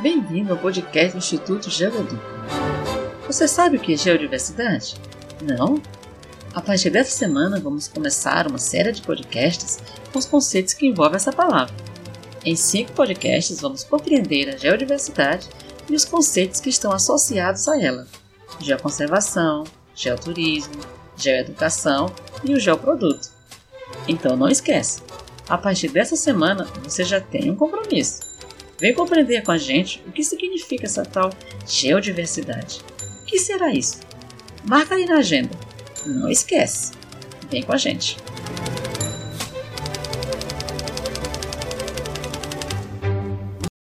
Bem-vindo ao podcast do Instituto Geoeduca. Você sabe o que é geodiversidade? Não? A partir dessa semana vamos começar uma série de podcasts com os conceitos que envolvem essa palavra. Em cinco podcasts vamos compreender a geodiversidade e os conceitos que estão associados a ela: geoconservação, geoturismo, geoeducação e o geoproduto. Então não esquece, a partir dessa semana você já tem um compromisso. Vem compreender com a gente o que significa essa tal geodiversidade. O que será isso? Marca aí na agenda. Não esquece. Vem com a gente.